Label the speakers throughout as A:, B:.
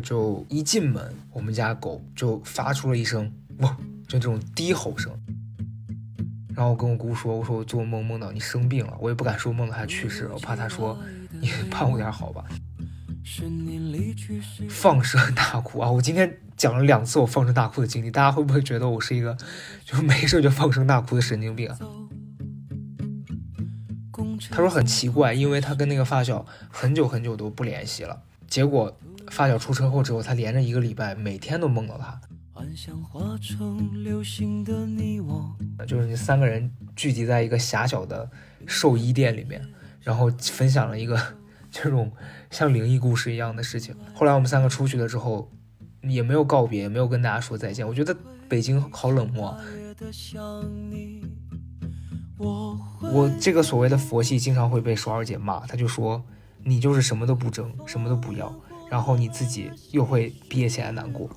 A: 就一进门，我们家狗就发出了一声汪，就这种低吼声。然后我跟我姑说：“我说我做梦梦到你生病了，我也不敢说梦到他去世，我怕他说你盼我点好吧。”放声大哭啊！我今天讲了两次我放声大哭的经历，大家会不会觉得我是一个就是没事就放声大哭的神经病啊？他说很奇怪，因为他跟那个发小很久很久都不联系了，结果发小出车祸之后，他连着一个礼拜每天都梦到他。就是那三个人聚集在一个狭小的寿衣店里面，然后分享了一个这种像灵异故事一样的事情。后来我们三个出去了之后，也没有告别，也没有跟大家说再见。我觉得北京好冷漠。我这个所谓的佛系经常会被爽儿姐骂，她就说你就是什么都不争，什么都不要，然后你自己又会憋起来难过。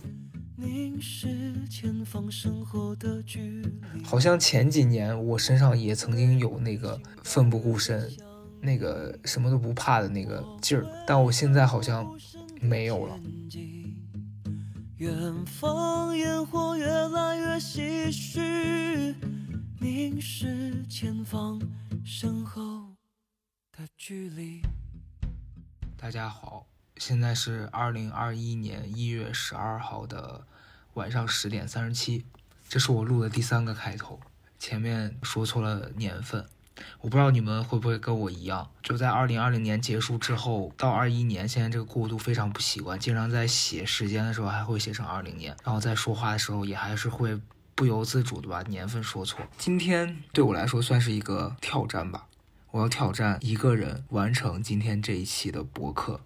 A: 好像前几年我身上也曾经有那个奋不顾身、那个什么都不怕的那个劲儿，但我现在好像没有了。远方烟火越来越唏嘘。凝视前方身后的距离。大家好，现在是二零二一年一月十二号的晚上十点三十七，这是我录的第三个开头，前面说错了年份，我不知道你们会不会跟我一样，就在二零二零年结束之后到二一年，现在这个过渡非常不习惯，经常在写时间的时候还会写成二零年，然后在说话的时候也还是会。不由自主的把年份说错。今天对我来说算是一个挑战吧，我要挑战一个人完成今天这一期的博客。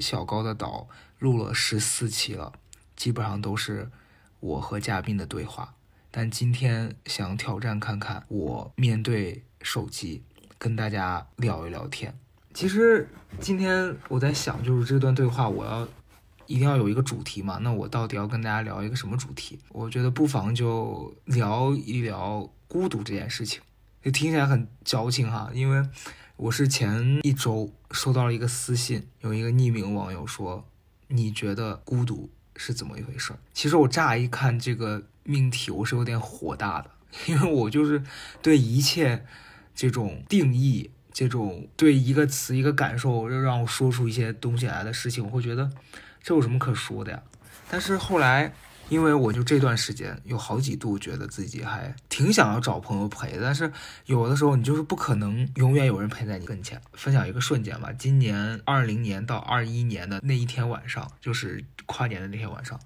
A: 小高的岛录了十四期了，基本上都是我和嘉宾的对话。但今天想挑战看看，我面对手机跟大家聊一聊天。其实今天我在想，就是这段对话我要。一定要有一个主题嘛？那我到底要跟大家聊一个什么主题？我觉得不妨就聊一聊孤独这件事情。就听起来很矫情哈，因为我是前一周收到了一个私信，有一个匿名网友说：“你觉得孤独是怎么一回事？”其实我乍一看这个命题，我是有点火大的，因为我就是对一切这种定义、这种对一个词、一个感受，就让我说出一些东西来的事情，我会觉得。这有什么可说的呀？但是后来，因为我就这段时间有好几度觉得自己还挺想要找朋友陪，但是有的时候你就是不可能永远有人陪在你跟前。分享一个瞬间吧，今年二零年到二一年的那一天晚上，就是跨年的那天晚上，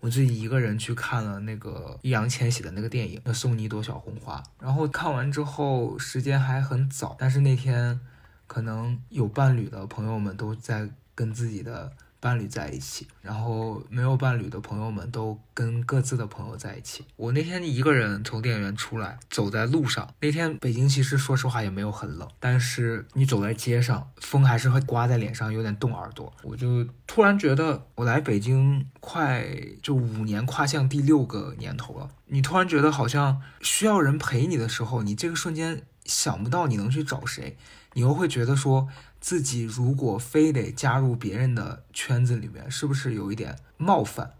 A: 我自己一个人去看了那个易烊千玺的那个电影《要送你一朵小红花》，然后看完之后时间还很早，但是那天可能有伴侣的朋友们都在跟自己的。伴侣在一起，然后没有伴侣的朋友们都跟各自的朋友在一起。我那天一个人从电影院出来，走在路上。那天北京其实说实话也没有很冷，但是你走在街上，风还是会刮在脸上，有点冻耳朵。我就突然觉得，我来北京快就五年，跨向第六个年头了。你突然觉得好像需要人陪你的时候，你这个瞬间想不到你能去找谁，你又会觉得说。自己如果非得加入别人的圈子里面，是不是有一点冒犯？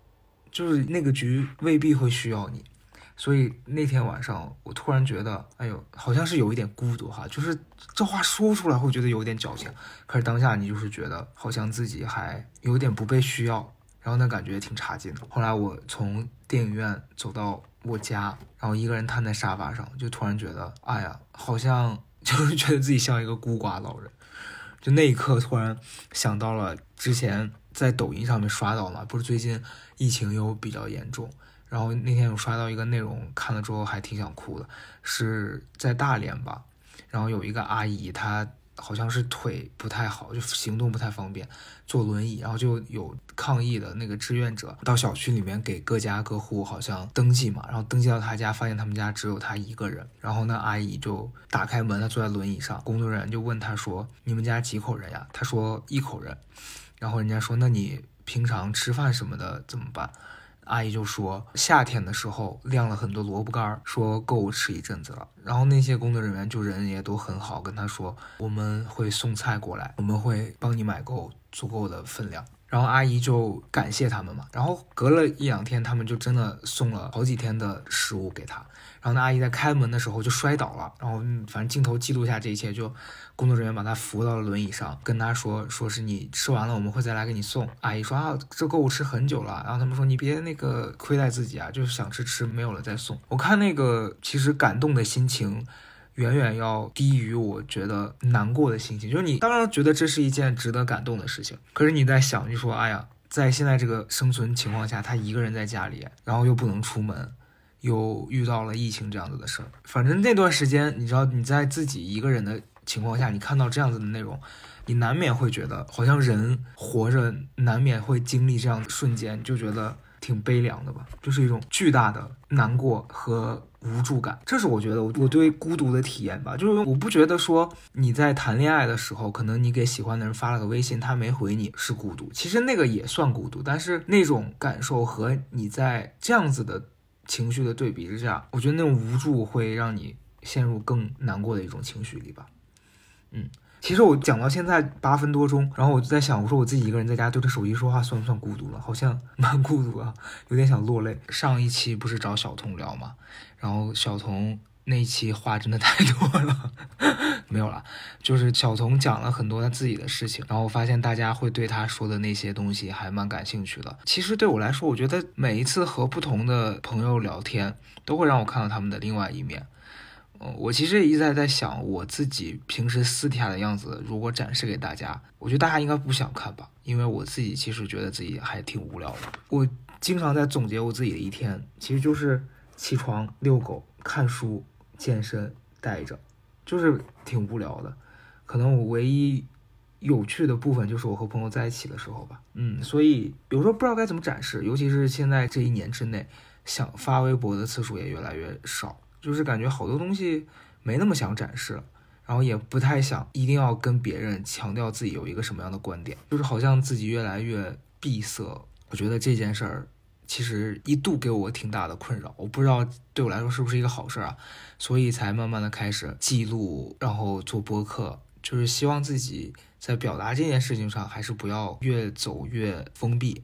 A: 就是那个局未必会需要你，所以那天晚上我突然觉得，哎呦，好像是有一点孤独哈。就是这话说出来会觉得有点矫情，可是当下你就是觉得好像自己还有点不被需要，然后那感觉挺差劲的。后来我从电影院走到我家，然后一个人瘫在沙发上，就突然觉得，哎呀，好像 就是觉得自己像一个孤寡老人。就那一刻，突然想到了之前在抖音上面刷到嘛，不是最近疫情又比较严重，然后那天有刷到一个内容，看了之后还挺想哭的，是在大连吧，然后有一个阿姨她。好像是腿不太好，就行动不太方便，坐轮椅，然后就有抗议的那个志愿者到小区里面给各家各户好像登记嘛，然后登记到他家，发现他们家只有他一个人，然后那阿姨就打开门，她坐在轮椅上，工作人员就问他说：“你们家几口人呀？”他说：“一口人。”然后人家说：“那你平常吃饭什么的怎么办？”阿姨就说，夏天的时候晾了很多萝卜干，说够我吃一阵子了。然后那些工作人员就人也都很好，跟他说我们会送菜过来，我们会帮你买够足够的分量。然后阿姨就感谢他们嘛。然后隔了一两天，他们就真的送了好几天的食物给他。然后那阿姨在开门的时候就摔倒了，然后反正镜头记录下这一切，就工作人员把她扶到了轮椅上，跟她说，说是你吃完了，我们会再来给你送。阿姨说啊，这够我吃很久了。然后他们说你别那个亏待自己啊，就是想吃吃，没有了再送。我看那个其实感动的心情。远远要低于我觉得难过的心情，就是你当然觉得这是一件值得感动的事情，可是你在想，就说，哎呀，在现在这个生存情况下，他一个人在家里，然后又不能出门，又遇到了疫情这样子的事儿，反正那段时间，你知道你在自己一个人的情况下，你看到这样子的内容，你难免会觉得，好像人活着难免会经历这样的瞬间，就觉得挺悲凉的吧，就是一种巨大的难过和。无助感，这是我觉得我我对孤独的体验吧。就是我不觉得说你在谈恋爱的时候，可能你给喜欢的人发了个微信，他没回你是孤独，其实那个也算孤独。但是那种感受和你在这样子的情绪的对比之下，我觉得那种无助会让你陷入更难过的一种情绪里吧。嗯。其实我讲到现在八分多钟，然后我就在想，我说我自己一个人在家对着手机说话算不算孤独了？好像 蛮孤独啊，有点想落泪。上一期不是找小童聊嘛？然后小童那一期话真的太多了，没有了。就是小童讲了很多他自己的事情，然后我发现大家会对他说的那些东西还蛮感兴趣的。其实对我来说，我觉得每一次和不同的朋友聊天，都会让我看到他们的另外一面。嗯我其实一直在在想，我自己平时私底下的样子，如果展示给大家，我觉得大家应该不想看吧，因为我自己其实觉得自己还挺无聊的。我经常在总结我自己的一天，其实就是起床、遛狗、看书、健身、带着，就是挺无聊的。可能我唯一有趣的部分就是我和朋友在一起的时候吧。嗯，所以有时候不知道该怎么展示，尤其是现在这一年之内，想发微博的次数也越来越少。就是感觉好多东西没那么想展示了，然后也不太想一定要跟别人强调自己有一个什么样的观点，就是好像自己越来越闭塞。我觉得这件事儿其实一度给我挺大的困扰，我不知道对我来说是不是一个好事儿啊，所以才慢慢的开始记录，然后做播客，就是希望自己在表达这件事情上还是不要越走越封闭。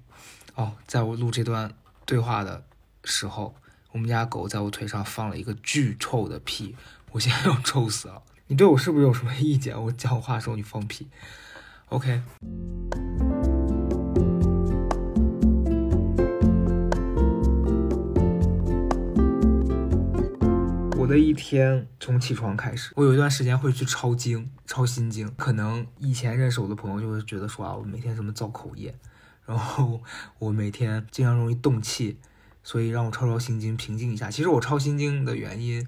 A: 哦，在我录这段对话的时候。我们家狗在我腿上放了一个巨臭的屁，我现在要臭死了。你对我是不是有什么意见？我讲话的时候你放屁？OK。我的一天从起床开始，我有一段时间会去抄经、抄心经。可能以前认识我的朋友就会觉得说啊，我每天什么造口业，然后我每天经常容易动气。所以让我抄抄心经，平静一下。其实我抄心经的原因，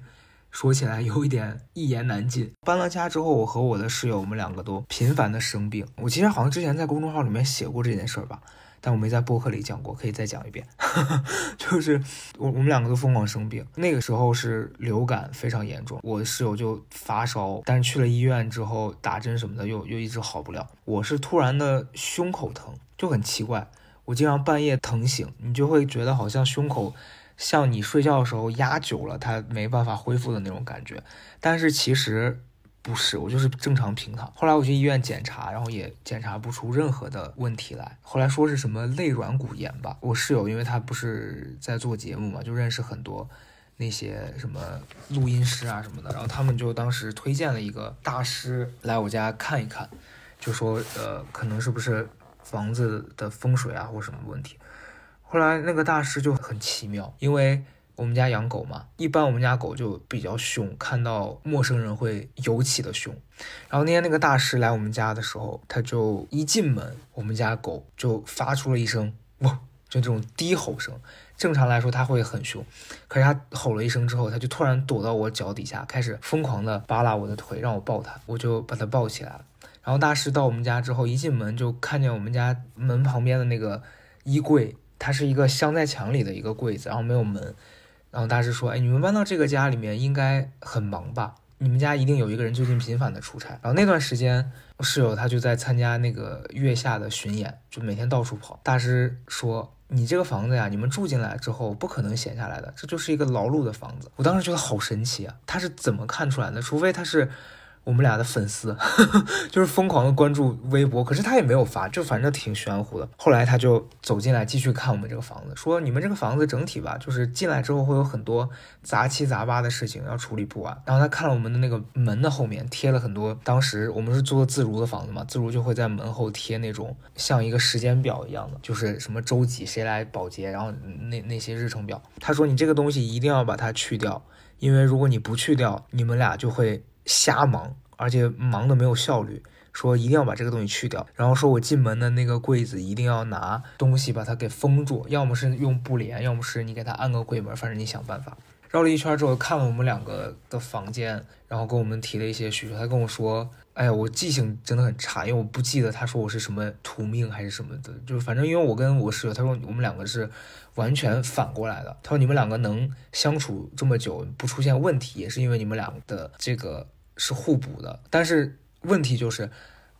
A: 说起来有一点一言难尽。搬了家之后，我和我的室友，我们两个都频繁的生病。我其实好像之前在公众号里面写过这件事儿吧，但我没在播客里讲过，可以再讲一遍。就是我我们两个都疯狂生病，那个时候是流感非常严重，我的室友就发烧，但是去了医院之后打针什么的，又又一直好不了。我是突然的胸口疼，就很奇怪。我经常半夜疼醒，你就会觉得好像胸口像你睡觉的时候压久了，它没办法恢复的那种感觉。但是其实不是，我就是正常平躺。后来我去医院检查，然后也检查不出任何的问题来。后来说是什么肋软骨炎吧。我室友因为他不是在做节目嘛，就认识很多那些什么录音师啊什么的，然后他们就当时推荐了一个大师来我家看一看，就说呃可能是不是。房子的风水啊，或什么问题，后来那个大师就很奇妙，因为我们家养狗嘛，一般我们家狗就比较凶，看到陌生人会尤其的凶。然后那天那个大师来我们家的时候，他就一进门，我们家狗就发出了一声哇，就这种低吼声。正常来说它会很凶，可是它吼了一声之后，它就突然躲到我脚底下，开始疯狂的扒拉我的腿，让我抱它，我就把它抱起来了。然后大师到我们家之后，一进门就看见我们家门旁边的那个衣柜，它是一个镶在墙里的一个柜子，然后没有门。然后大师说：“哎，你们搬到这个家里面应该很忙吧？你们家一定有一个人最近频繁的出差。”然后那段时间，室友他就在参加那个月下的巡演，就每天到处跑。大师说：“你这个房子呀，你们住进来之后不可能闲下来的，这就是一个劳碌的房子。”我当时觉得好神奇啊，他是怎么看出来的？除非他是。我们俩的粉丝，就是疯狂的关注微博，可是他也没有发，就反正挺玄乎的。后来他就走进来继续看我们这个房子，说你们这个房子整体吧，就是进来之后会有很多杂七杂八的事情要处理不完。然后他看了我们的那个门的后面贴了很多，当时我们是租的自如的房子嘛，自如就会在门后贴那种像一个时间表一样的，就是什么周几谁来保洁，然后那那些日程表。他说你这个东西一定要把它去掉。因为如果你不去掉，你们俩就会瞎忙，而且忙的没有效率。说一定要把这个东西去掉，然后说我进门的那个柜子一定要拿东西把它给封住，要么是用布帘，要么是你给它按个柜门，反正你想办法。绕了一圈之后，看了我们两个的房间，然后跟我们提了一些需求。他跟我说：“哎呀，我记性真的很差，因为我不记得他说我是什么土命还是什么的，就是反正因为我跟我室友，他说我们两个是完全反过来的。他说你们两个能相处这么久不出现问题，也是因为你们俩的这个是互补的。但是问题就是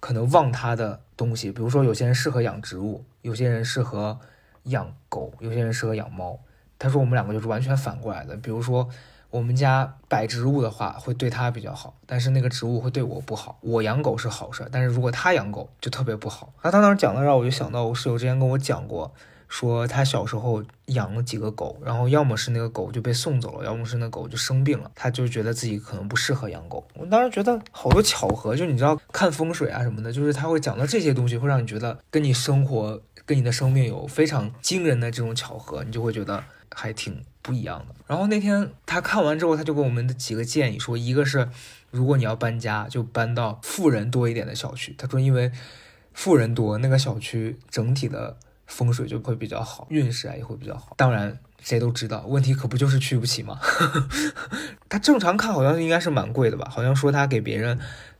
A: 可能忘他的东西，比如说有些人适合养植物，有些人适合养狗，有些人适合养猫。”他说我们两个就是完全反过来的，比如说我们家摆植物的话会对他比较好，但是那个植物会对我不好。我养狗是好事，但是如果他养狗就特别不好。那他当时讲的让我就想到我室友之前跟我讲过，说他小时候养了几个狗，然后要么是那个狗就被送走了，要么是那狗就生病了，他就觉得自己可能不适合养狗。我当时觉得好多巧合，就你知道看风水啊什么的，就是他会讲到这些东西，会让你觉得跟你生活跟你的生命有非常惊人的这种巧合，你就会觉得。还挺不一样的。然后那天他看完之后，他就给我们的几个建议说，一个是如果你要搬家，就搬到富人多一点的小区。他说，因为富人多，那个小区整体的风水就会比较好，运势啊也会比较好。当然，谁都知道，问题可不就是去不起吗？他正常看好像应该是蛮贵的吧？好像说他给别人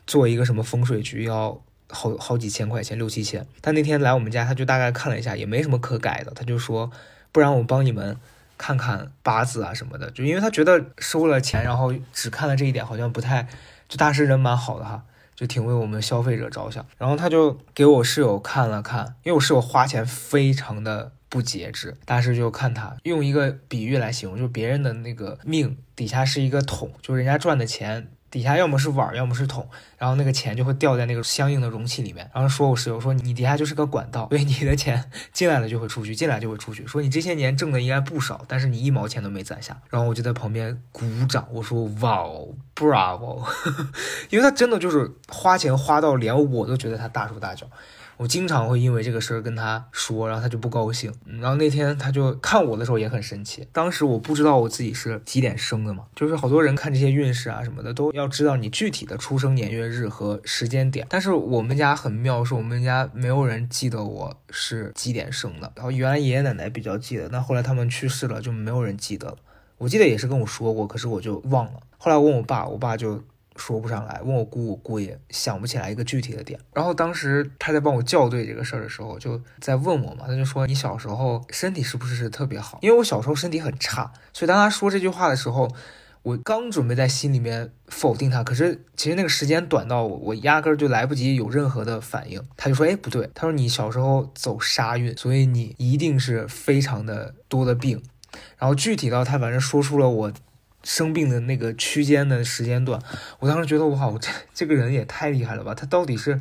A: 做一个什么风水局要好好几千块钱，六七千。但那天来我们家，他就大概看了一下，也没什么可改的。他就说，不然我帮你们。看看八字啊什么的，就因为他觉得收了钱，然后只看了这一点，好像不太，就大师人蛮好的哈，就挺为我们消费者着想。然后他就给我室友看了看，因为我室友花钱非常的不节制，但是就看他用一个比喻来形容，就别人的那个命底下是一个桶，就人家赚的钱。底下要么是碗，要么是桶，然后那个钱就会掉在那个相应的容器里面。然后说我室友说你底下就是个管道，所以你的钱 进来了就会出去，进来就会出去。说你这些年挣的应该不少，但是你一毛钱都没攒下。然后我就在旁边鼓掌，我说哇哦，bravo，因为他真的就是花钱花到连我都觉得他大手大脚。我经常会因为这个事儿跟他说，然后他就不高兴。然后那天他就看我的时候也很生气。当时我不知道我自己是几点生的嘛，就是好多人看这些运势啊什么的，都要知道你具体的出生年月日和时间点。但是我们家很妙，是我们家没有人记得我是几点生的。然后原来爷爷奶奶比较记得，那后来他们去世了，就没有人记得了。我记得也是跟我说过，可是我就忘了。后来问我爸，我爸就。说不上来，问我姑，我姑也想不起来一个具体的点。然后当时他在帮我校对这个事儿的时候，就在问我嘛，他就说你小时候身体是不是特别好？因为我小时候身体很差，所以当他说这句话的时候，我刚准备在心里面否定他，可是其实那个时间短到我我压根儿就来不及有任何的反应。他就说，哎，不对，他说你小时候走杀运，所以你一定是非常的多的病。然后具体到他反正说出了我。生病的那个区间的时间段，我当时觉得哇，我这这个人也太厉害了吧！他到底是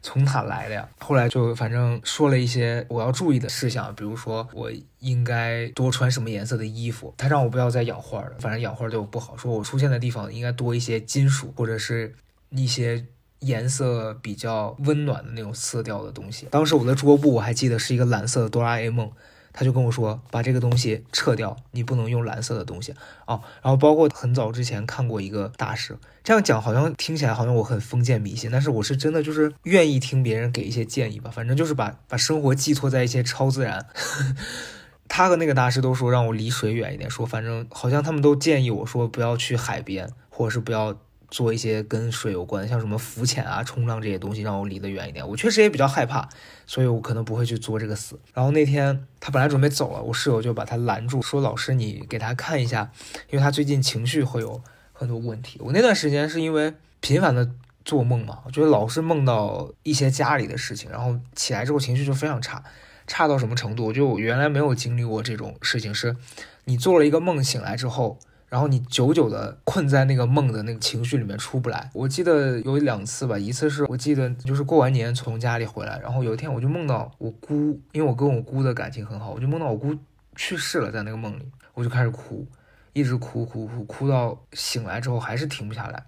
A: 从哪来的呀？后来就反正说了一些我要注意的事项，比如说我应该多穿什么颜色的衣服。他让我不要再养花了，反正养花对我不好。说我出现的地方应该多一些金属或者是一些颜色比较温暖的那种色调的东西。当时我的桌布我还记得是一个蓝色的哆啦 A 梦。他就跟我说，把这个东西撤掉，你不能用蓝色的东西哦。然后包括很早之前看过一个大师，这样讲好像听起来好像我很封建迷信，但是我是真的就是愿意听别人给一些建议吧。反正就是把把生活寄托在一些超自然。他和那个大师都说让我离水远一点，说反正好像他们都建议我说不要去海边，或者是不要。做一些跟水有关，像什么浮潜啊、冲浪这些东西，让我离得远一点。我确实也比较害怕，所以我可能不会去作这个死。然后那天他本来准备走了，我室友就把他拦住，说：“老师，你给他看一下，因为他最近情绪会有很多问题。”我那段时间是因为频繁的做梦嘛，我觉得老是梦到一些家里的事情，然后起来之后情绪就非常差，差到什么程度？就原来没有经历过这种事情，是你做了一个梦，醒来之后。然后你久久的困在那个梦的那个情绪里面出不来。我记得有两次吧，一次是我记得就是过完年从家里回来，然后有一天我就梦到我姑，因为我跟我姑的感情很好，我就梦到我姑去世了，在那个梦里，我就开始哭，一直哭哭哭，哭到醒来之后还是停不下来。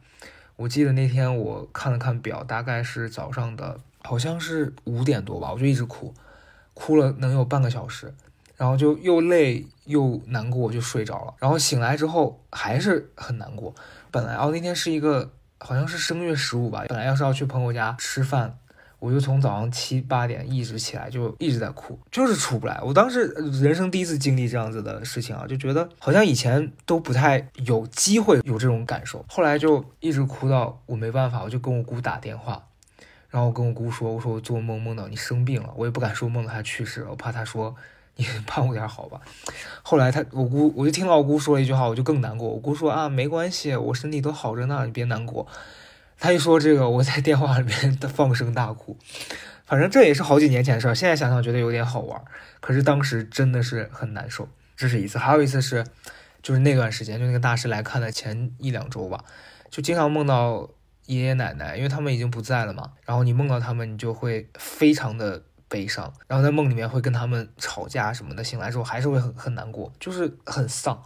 A: 我记得那天我看了看表，大概是早上的，好像是五点多吧，我就一直哭，哭了能有半个小时。然后就又累又难过，就睡着了。然后醒来之后还是很难过。本来哦那天是一个好像是正月十五吧，本来要是要去朋友家吃饭，我就从早上七八点一直起来，就一直在哭，就是出不来。我当时人生第一次经历这样子的事情啊，就觉得好像以前都不太有机会有这种感受。后来就一直哭到我没办法，我就跟我姑打电话，然后我跟我姑说，我说我做梦梦到你生病了，我也不敢说梦到他去世，我怕他说。你 盼我点好吧。后来他我姑我就听到我姑说了一句话，我就更难过。我姑说啊，没关系，我身体都好着呢，你别难过。他一说这个，我在电话里面 放声大哭。反正这也是好几年前的事儿，现在想想觉得有点好玩，可是当时真的是很难受。这是一次，还有一次是，就是那段时间，就那个大师来看的前一两周吧，就经常梦到爷爷奶奶，因为他们已经不在了嘛。然后你梦到他们，你就会非常的。悲伤，然后在梦里面会跟他们吵架什么的，醒来之后还是会很很难过，就是很丧。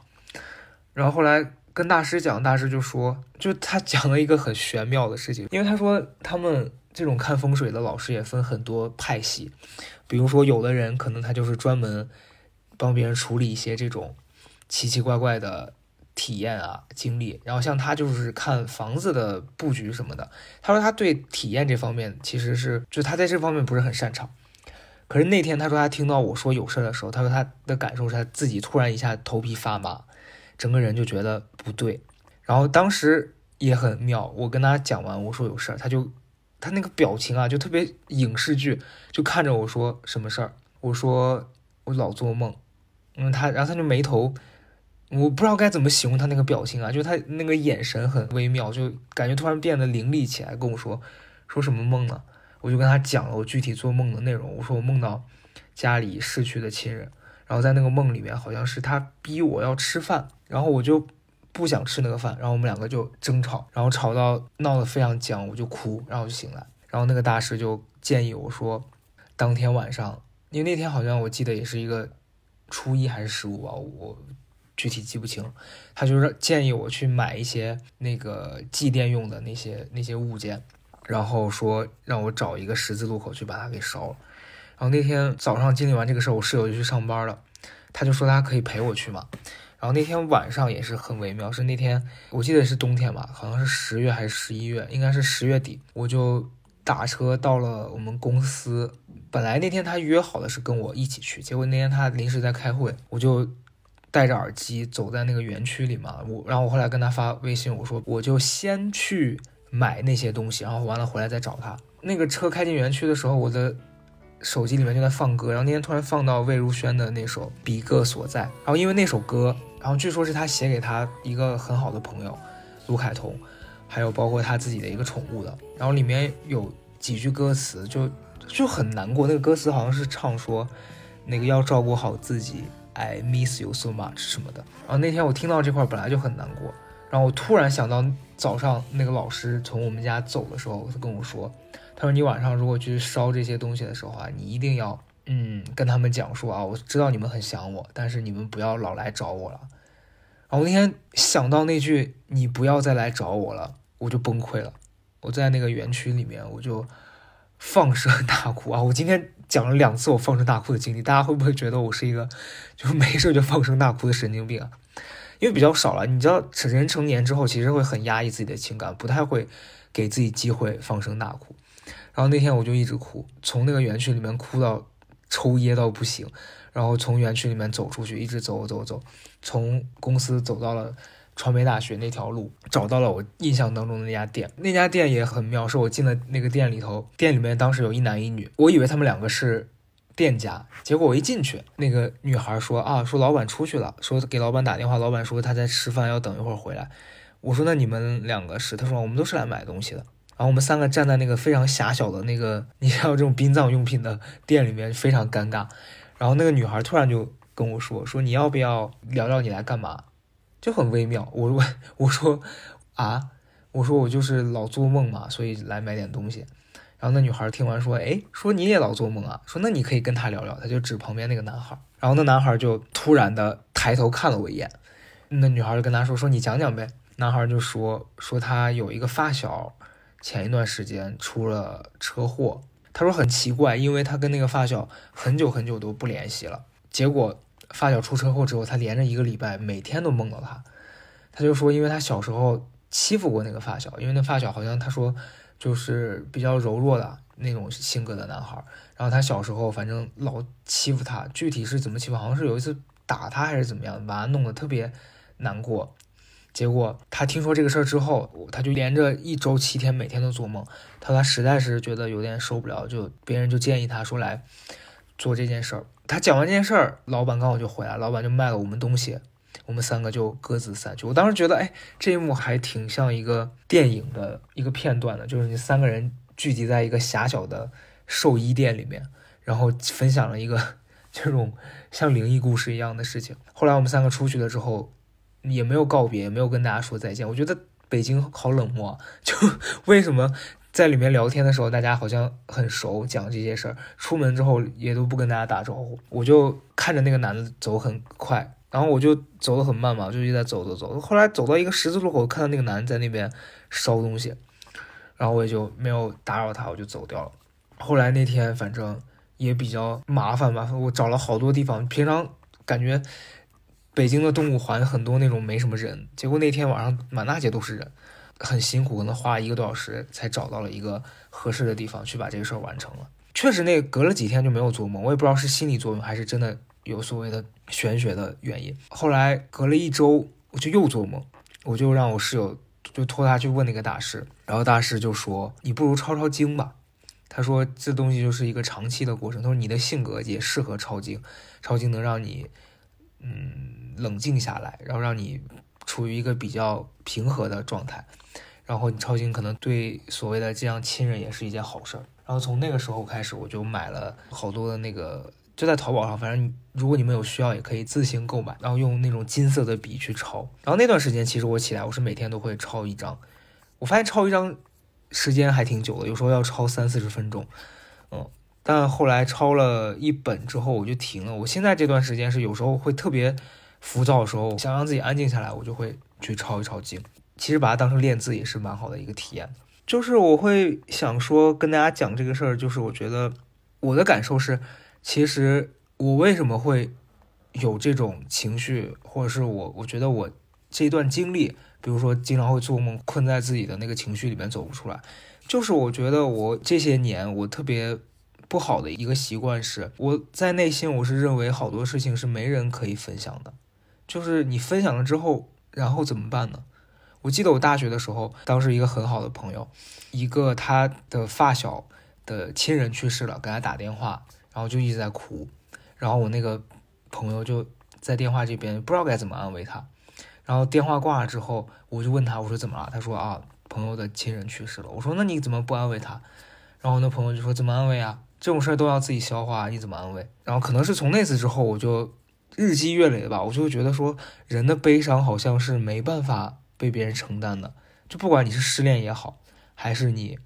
A: 然后后来跟大师讲，大师就说，就他讲了一个很玄妙的事情，因为他说他们这种看风水的老师也分很多派系，比如说有的人可能他就是专门帮别人处理一些这种奇奇怪怪的体验啊经历，然后像他就是看房子的布局什么的，他说他对体验这方面其实是就他在这方面不是很擅长。可是那天他说他听到我说有事的时候，他说他的感受是他自己突然一下头皮发麻，整个人就觉得不对。然后当时也很妙，我跟他讲完我说有事儿，他就他那个表情啊就特别影视剧，就看着我说什么事儿。我说我老做梦，嗯，他然后他就眉头，我不知道该怎么形容他那个表情啊，就他那个眼神很微妙，就感觉突然变得凌厉起来，跟我说说什么梦呢？我就跟他讲了我具体做梦的内容。我说我梦到家里逝去的亲人，然后在那个梦里面好像是他逼我要吃饭，然后我就不想吃那个饭，然后我们两个就争吵，然后吵到闹得非常僵，我就哭，然后就醒来。然后那个大师就建议我说，当天晚上，因为那天好像我记得也是一个初一还是十五吧，我具体记不清。他就是建议我去买一些那个祭奠用的那些那些物件。然后说让我找一个十字路口去把它给烧了。然后那天早上经历完这个事儿，我室友就去上班了，他就说他可以陪我去嘛。然后那天晚上也是很微妙，是那天我记得是冬天吧，好像是十月还是十一月，应该是十月底，我就打车到了我们公司。本来那天他约好的是跟我一起去，结果那天他临时在开会，我就戴着耳机走在那个园区里嘛。我然后我后来跟他发微信，我说我就先去。买那些东西，然后完了回来再找他。那个车开进园区的时候，我的手机里面就在放歌，然后那天突然放到魏如萱的那首《彼个所在》，然后因为那首歌，然后据说是他写给他一个很好的朋友卢凯彤，还有包括他自己的一个宠物的，然后里面有几句歌词就就很难过，那个歌词好像是唱说那个要照顾好自己，I miss you so much 什么的。然后那天我听到这块本来就很难过。然后我突然想到，早上那个老师从我们家走的时候，他跟我说：“他说你晚上如果去烧这些东西的时候啊，你一定要嗯跟他们讲说啊，我知道你们很想我，但是你们不要老来找我了。”然后我那天想到那句“你不要再来找我了”，我就崩溃了。我在那个园区里面，我就放声大哭啊！我今天讲了两次我放声大哭的经历，大家会不会觉得我是一个就是没事就放声大哭的神经病啊？因为比较少了，你知道，成人成年之后其实会很压抑自己的情感，不太会给自己机会放声大哭。然后那天我就一直哭，从那个园区里面哭到抽噎到不行，然后从园区里面走出去，一直走走走，从公司走到了传媒大学那条路，找到了我印象当中的那家店。那家店也很妙，是我进了那个店里头，店里面当时有一男一女，我以为他们两个是。店家，结果我一进去，那个女孩说啊，说老板出去了，说给老板打电话，老板说他在吃饭，要等一会儿回来。我说那你们两个是？他说我们都是来买东西的。然后我们三个站在那个非常狭小的那个，你像这种殡葬用品的店里面，非常尴尬。然后那个女孩突然就跟我说，说你要不要聊聊你来干嘛？就很微妙。我我 我说啊，我说我就是老做梦嘛，所以来买点东西。然后那女孩听完说，哎，说你也老做梦啊？说那你可以跟他聊聊。他就指旁边那个男孩，然后那男孩就突然的抬头看了我一眼。那女孩就跟他说，说你讲讲呗。男孩就说说他有一个发小，前一段时间出了车祸。他说很奇怪，因为他跟那个发小很久很久都不联系了。结果发小出车祸之后，他连着一个礼拜每天都梦到他。他就说，因为他小时候欺负过那个发小，因为那发小好像他说就是比较柔弱的那种性格的男孩。然后他小时候反正老欺负他，具体是怎么欺负，好像是有一次打他还是怎么样，把他弄得特别难过。结果他听说这个事儿之后，他就连着一周七天每天都做梦。他说他实在是觉得有点受不了，就别人就建议他说来做这件事儿。他讲完这件事儿，老板刚好就回来，老板就卖了我们东西，我们三个就各自散去。我当时觉得，哎，这一幕还挺像一个电影的一个片段的，就是你三个人聚集在一个狭小的寿衣店里面，然后分享了一个 这种像灵异故事一样的事情。后来我们三个出去了之后。也没有告别，也没有跟大家说再见。我觉得北京好冷漠，就为什么在里面聊天的时候，大家好像很熟，讲这些事儿，出门之后也都不跟大家打招呼。我就看着那个男的走很快，然后我就走得很慢嘛，就一直在走走走。后来走到一个十字路口，看到那个男的在那边烧东西，然后我也就没有打扰他，我就走掉了。后来那天反正也比较麻烦吧，我找了好多地方，平常感觉。北京的动物环很多那种没什么人，结果那天晚上满大街都是人，很辛苦，可能花了一个多小时才找到了一个合适的地方去把这个事儿完成了。确实，那隔了几天就没有做梦，我也不知道是心理作用还是真的有所谓的玄学的原因。后来隔了一周，我就又做梦，我就让我室友就托他去问那个大师，然后大师就说：“你不如抄抄经吧。”他说：“这东西就是一个长期的过程，他说你的性格也适合抄经，抄经能让你，嗯。”冷静下来，然后让你处于一个比较平和的状态，然后你抄经可能对所谓的这样亲人也是一件好事儿。然后从那个时候开始，我就买了好多的那个，就在淘宝上，反正如果你们有需要，也可以自行购买，然后用那种金色的笔去抄。然后那段时间，其实我起来，我是每天都会抄一张。我发现抄一张时间还挺久的，有时候要抄三四十分钟，嗯。但后来抄了一本之后，我就停了。我现在这段时间是有时候会特别。浮躁的时候，想让自己安静下来，我就会去抄一抄经。其实把它当成练字也是蛮好的一个体验。就是我会想说跟大家讲这个事儿，就是我觉得我的感受是，其实我为什么会有这种情绪，或者是我我觉得我这段经历，比如说经常会做梦，困在自己的那个情绪里面走不出来，就是我觉得我这些年我特别。不好的一个习惯是，我在内心我是认为好多事情是没人可以分享的，就是你分享了之后，然后怎么办呢？我记得我大学的时候，当时一个很好的朋友，一个他的发小的亲人去世了，给他打电话，然后就一直在哭，然后我那个朋友就在电话这边不知道该怎么安慰他，然后电话挂了之后，我就问他，我说怎么了？他说啊，朋友的亲人去世了。我说那你怎么不安慰他？然后那朋友就说怎么安慰啊？这种事儿都要自己消化，你怎么安慰？然后可能是从那次之后，我就日积月累吧，我就觉得说，人的悲伤好像是没办法被别人承担的。就不管你是失恋也好，还是你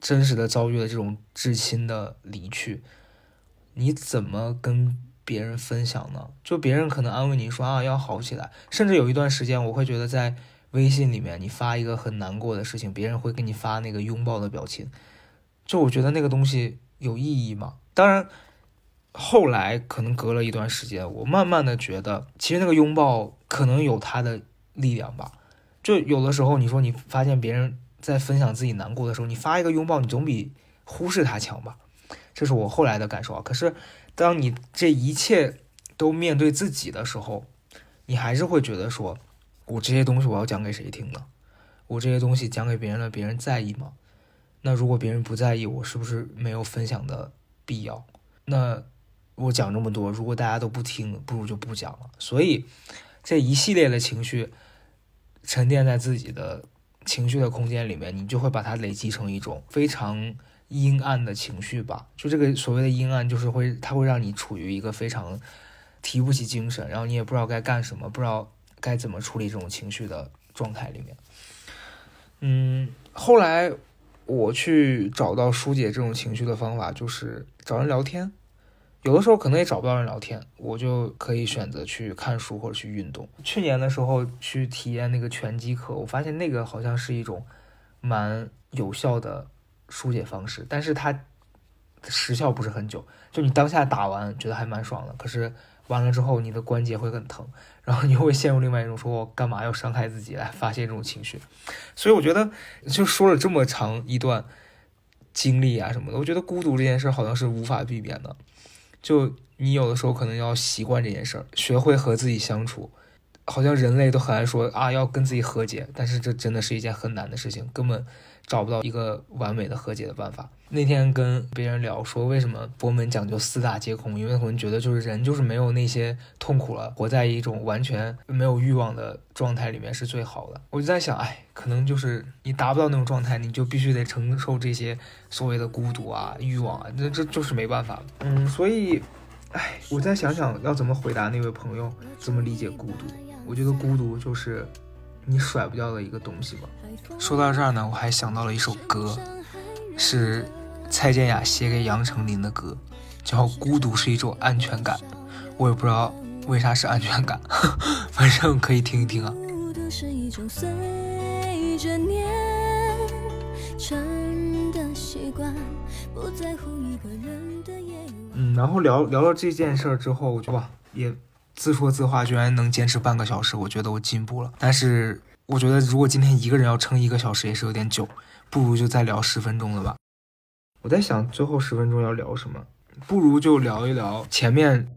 A: 真实的遭遇了这种至亲的离去，你怎么跟别人分享呢？就别人可能安慰你说啊要好起来，甚至有一段时间，我会觉得在微信里面你发一个很难过的事情，别人会给你发那个拥抱的表情，就我觉得那个东西。有意义吗？当然，后来可能隔了一段时间，我慢慢的觉得，其实那个拥抱可能有它的力量吧。就有的时候，你说你发现别人在分享自己难过的时候，你发一个拥抱，你总比忽视他强吧。这是我后来的感受啊。可是，当你这一切都面对自己的时候，你还是会觉得说，我这些东西我要讲给谁听呢？我这些东西讲给别人了，别人在意吗？那如果别人不在意，我是不是没有分享的必要？那我讲这么多，如果大家都不听，不如就不讲了。所以这一系列的情绪沉淀在自己的情绪的空间里面，你就会把它累积成一种非常阴暗的情绪吧。就这个所谓的阴暗，就是会它会让你处于一个非常提不起精神，然后你也不知道该干什么，不知道该怎么处理这种情绪的状态里面。嗯，后来我去找到疏解这种情绪的方法，就是找人聊天。有的时候可能也找不到人聊天，我就可以选择去看书或者去运动。去年的时候去体验那个拳击课，我发现那个好像是一种蛮有效的疏解方式，但是它时效不是很久。就你当下打完觉得还蛮爽的，可是完了之后你的关节会很疼，然后你会陷入另外一种说我干嘛要伤害自己来发泄这种情绪。所以我觉得就说了这么长一段经历啊什么的，我觉得孤独这件事好像是无法避免的。就你有的时候可能要习惯这件事儿，学会和自己相处。好像人类都很爱说啊，要跟自己和解，但是这真的是一件很难的事情，根本找不到一个完美的和解的办法。那天跟别人聊说，为什么佛门讲究四大皆空？因为我们觉得就是人就是没有那些痛苦了，活在一种完全没有欲望的状态里面是最好的。我就在想，哎，可能就是你达不到那种状态，你就必须得承受这些所谓的孤独啊、欲望啊，那这就是没办法。嗯，所以，哎，我再想想要怎么回答那位朋友，怎么理解孤独。我觉得孤独就是你甩不掉的一个东西吧。说到这儿呢，我还想到了一首歌，是蔡健雅写给杨丞琳的歌，叫《孤独是一种安全感》。我也不知道为啥是安全感，反正可以听一听啊。嗯，然后聊聊了这件事儿之后，我就哇也。自说自话居然能坚持半个小时，我觉得我进步了。但是我觉得如果今天一个人要撑一个小时也是有点久，不如就再聊十分钟了吧。我在想最后十分钟要聊什么，不如就聊一聊前面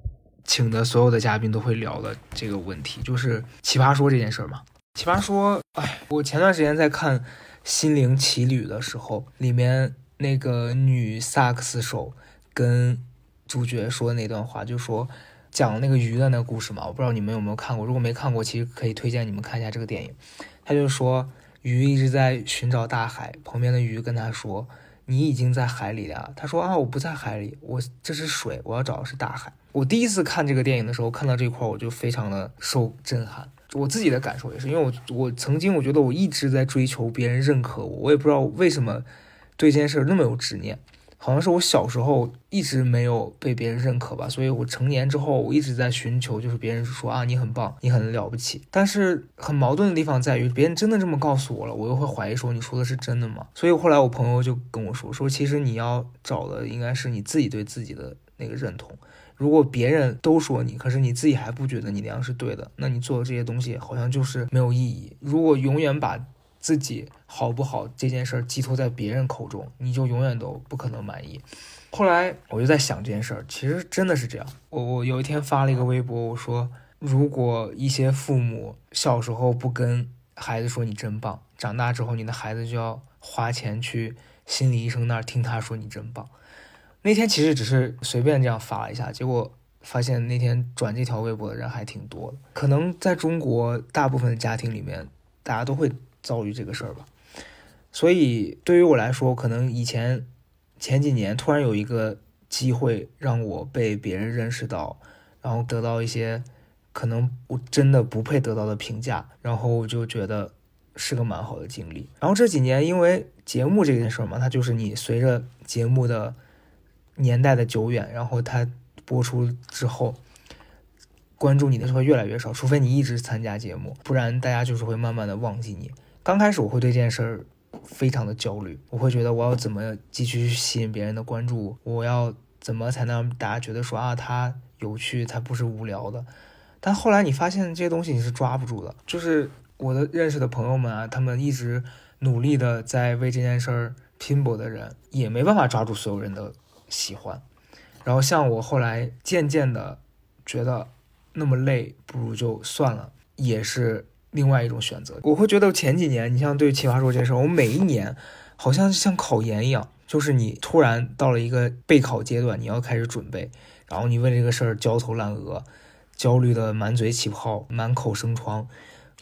A: 请的所有的嘉宾都会聊的这个问题，就是奇葩说这件事儿嘛。奇葩说，哎，我前段时间在看《心灵奇旅》的时候，里面那个女萨克斯手跟主角说那段话，就说。讲那个鱼的那个故事嘛，我不知道你们有没有看过。如果没看过，其实可以推荐你们看一下这个电影。他就说，鱼一直在寻找大海，旁边的鱼跟他说：“你已经在海里了。”他说：“啊，我不在海里，我这是水，我要找的是大海。”我第一次看这个电影的时候，看到这块我就非常的受震撼。我自己的感受也是，因为我我曾经我觉得我一直在追求别人认可我，我也不知道为什么对这件事那么有执念。好像是我小时候一直没有被别人认可吧，所以我成年之后我一直在寻求，就是别人说啊你很棒，你很了不起。但是很矛盾的地方在于，别人真的这么告诉我了，我又会怀疑说你说的是真的吗？所以后来我朋友就跟我说，说其实你要找的应该是你自己对自己的那个认同。如果别人都说你，可是你自己还不觉得你那样是对的，那你做的这些东西好像就是没有意义。如果永远把自己好不好这件事儿寄托在别人口中，你就永远都不可能满意。后来我就在想这件事儿，其实真的是这样。我我有一天发了一个微博，我说如果一些父母小时候不跟孩子说你真棒，长大之后你的孩子就要花钱去心理医生那儿听他说你真棒。那天其实只是随便这样发了一下，结果发现那天转这条微博的人还挺多的。可能在中国大部分的家庭里面，大家都会。遭遇这个事儿吧，所以对于我来说，可能以前前几年突然有一个机会让我被别人认识到，然后得到一些可能我真的不配得到的评价，然后我就觉得是个蛮好的经历。然后这几年因为节目这件事儿嘛，它就是你随着节目的年代的久远，然后它播出之后。关注你的就会越来越少，除非你一直参加节目，不然大家就是会慢慢的忘记你。刚开始我会对这件事儿非常的焦虑，我会觉得我要怎么继续吸引别人的关注，我要怎么才能让大家觉得说啊他有趣，他不是无聊的。但后来你发现这些东西你是抓不住的，就是我的认识的朋友们啊，他们一直努力的在为这件事儿拼搏的人，也没办法抓住所有人的喜欢。然后像我后来渐渐的觉得那么累，不如就算了，也是。另外一种选择，我会觉得前几年，你像对奇葩说这事儿，我每一年好像像考研一样，就是你突然到了一个备考阶段，你要开始准备，然后你为这个事儿焦头烂额，焦虑的满嘴起泡，满口生疮，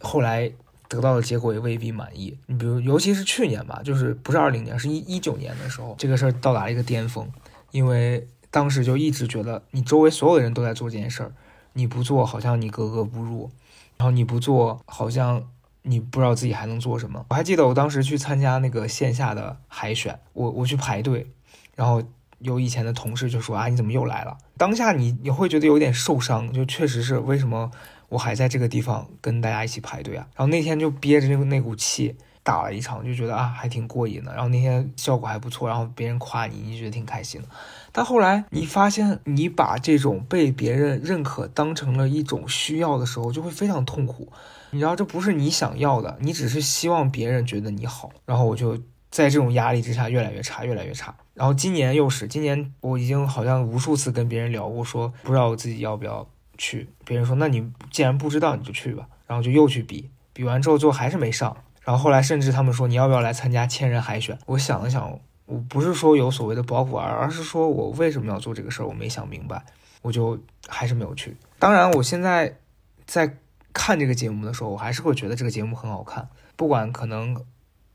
A: 后来得到的结果也未必满意。你比如，尤其是去年吧，就是不是二零年，是一一九年的时候，这个事儿到达了一个巅峰，因为当时就一直觉得你周围所有的人都在做这件事儿，你不做好像你格格不入，然后你不做好像你不知道自己还能做什么。我还记得我当时去参加那个线下的海选，我我去排队，然后有以前的同事就说啊你怎么又来了？当下你你会觉得有点受伤，就确实是为什么我还在这个地方跟大家一起排队啊？然后那天就憋着那个那股气。打了一场就觉得啊还挺过瘾的，然后那天效果还不错，然后别人夸你，你觉得挺开心的。但后来你发现你把这种被别人认可当成了一种需要的时候，就会非常痛苦。你知道这不是你想要的，你只是希望别人觉得你好。然后我就在这种压力之下越来越差，越来越差。然后今年又是今年，我已经好像无数次跟别人聊过，说不知道我自己要不要去。别人说那你既然不知道，你就去吧。然后就又去比，比完之后最后还是没上。然后后来甚至他们说你要不要来参加千人海选？我想了想，我不是说有所谓的包袱，而而是说我为什么要做这个事儿，我没想明白，我就还是没有去。当然，我现在在看这个节目的时候，我还是会觉得这个节目很好看。不管可能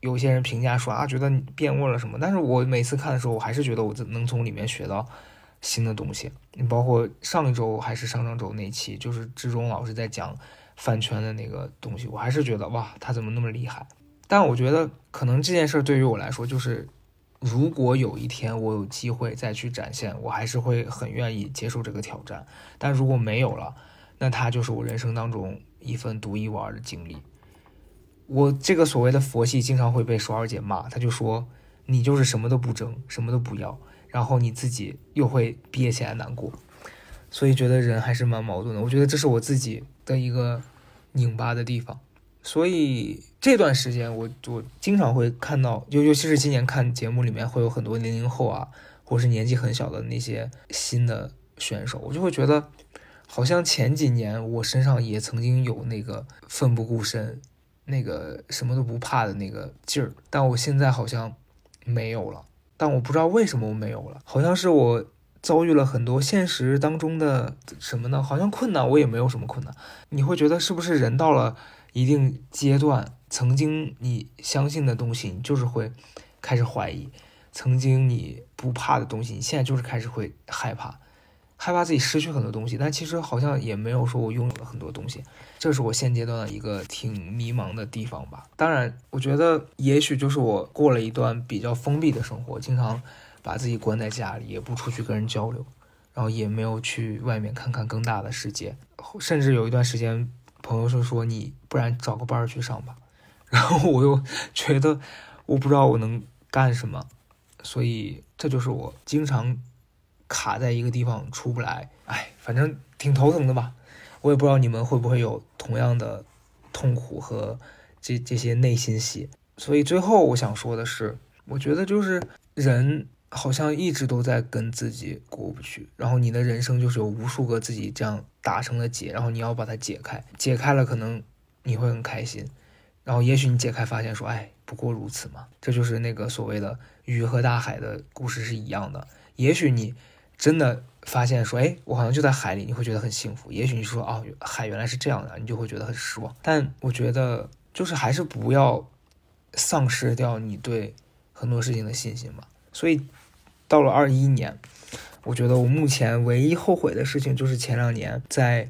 A: 有些人评价说啊，觉得你变味了什么，但是我每次看的时候，我还是觉得我能从里面学到新的东西。你包括上一周还是上上周那期，就是志忠老师在讲。饭圈的那个东西，我还是觉得哇，他怎么那么厉害？但我觉得可能这件事对于我来说，就是如果有一天我有机会再去展现，我还是会很愿意接受这个挑战。但如果没有了，那它就是我人生当中一份独一无二的经历。我这个所谓的佛系，经常会被爽儿姐骂，她就说你就是什么都不争，什么都不要，然后你自己又会憋起来难过。所以觉得人还是蛮矛盾的。我觉得这是我自己的一个拧巴的地方。所以这段时间，我我经常会看到，尤尤其是今年看节目里面会有很多零零后啊，或者是年纪很小的那些新的选手，我就会觉得，好像前几年我身上也曾经有那个奋不顾身、那个什么都不怕的那个劲儿，但我现在好像没有了。但我不知道为什么我没有了，好像是我。遭遇了很多现实当中的什么呢？好像困难，我也没有什么困难。你会觉得是不是人到了一定阶段，曾经你相信的东西，你就是会开始怀疑；曾经你不怕的东西，你现在就是开始会害怕，害怕自己失去很多东西。但其实好像也没有说我拥有了很多东西，这是我现阶段的一个挺迷茫的地方吧。当然，我觉得也许就是我过了一段比较封闭的生活，经常。把自己关在家里，也不出去跟人交流，然后也没有去外面看看更大的世界，甚至有一段时间，朋友就说你不然找个班儿去上吧，然后我又觉得我不知道我能干什么，所以这就是我经常卡在一个地方出不来，哎，反正挺头疼的吧。我也不知道你们会不会有同样的痛苦和这这些内心戏。所以最后我想说的是，我觉得就是人。好像一直都在跟自己过不去，然后你的人生就是有无数个自己这样打成的结，然后你要把它解开，解开了可能你会很开心，然后也许你解开发现说，哎，不过如此嘛，这就是那个所谓的鱼和大海的故事是一样的。也许你真的发现说，哎，我好像就在海里，你会觉得很幸福。也许你说，哦，海原来是这样的，你就会觉得很失望。但我觉得就是还是不要丧失掉你对很多事情的信心嘛。所以。到了二一年，我觉得我目前唯一后悔的事情就是前两年在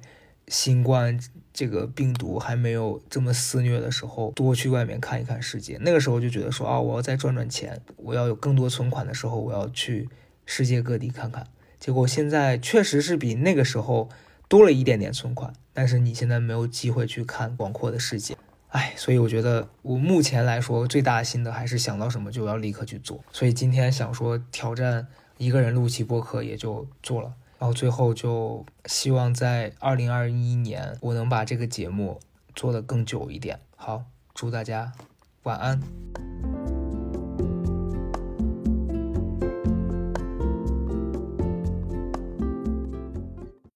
A: 新冠这个病毒还没有这么肆虐的时候，多去外面看一看世界。那个时候就觉得说啊，我要再赚赚钱，我要有更多存款的时候，我要去世界各地看看。结果现在确实是比那个时候多了一点点存款，但是你现在没有机会去看广阔的世界。哎，所以我觉得我目前来说最大的心得还是想到什么就要立刻去做。所以今天想说挑战一个人录期播客，也就做了。然后最后就希望在二零二一年我能把这个节目做得更久一点。好，祝大家晚安。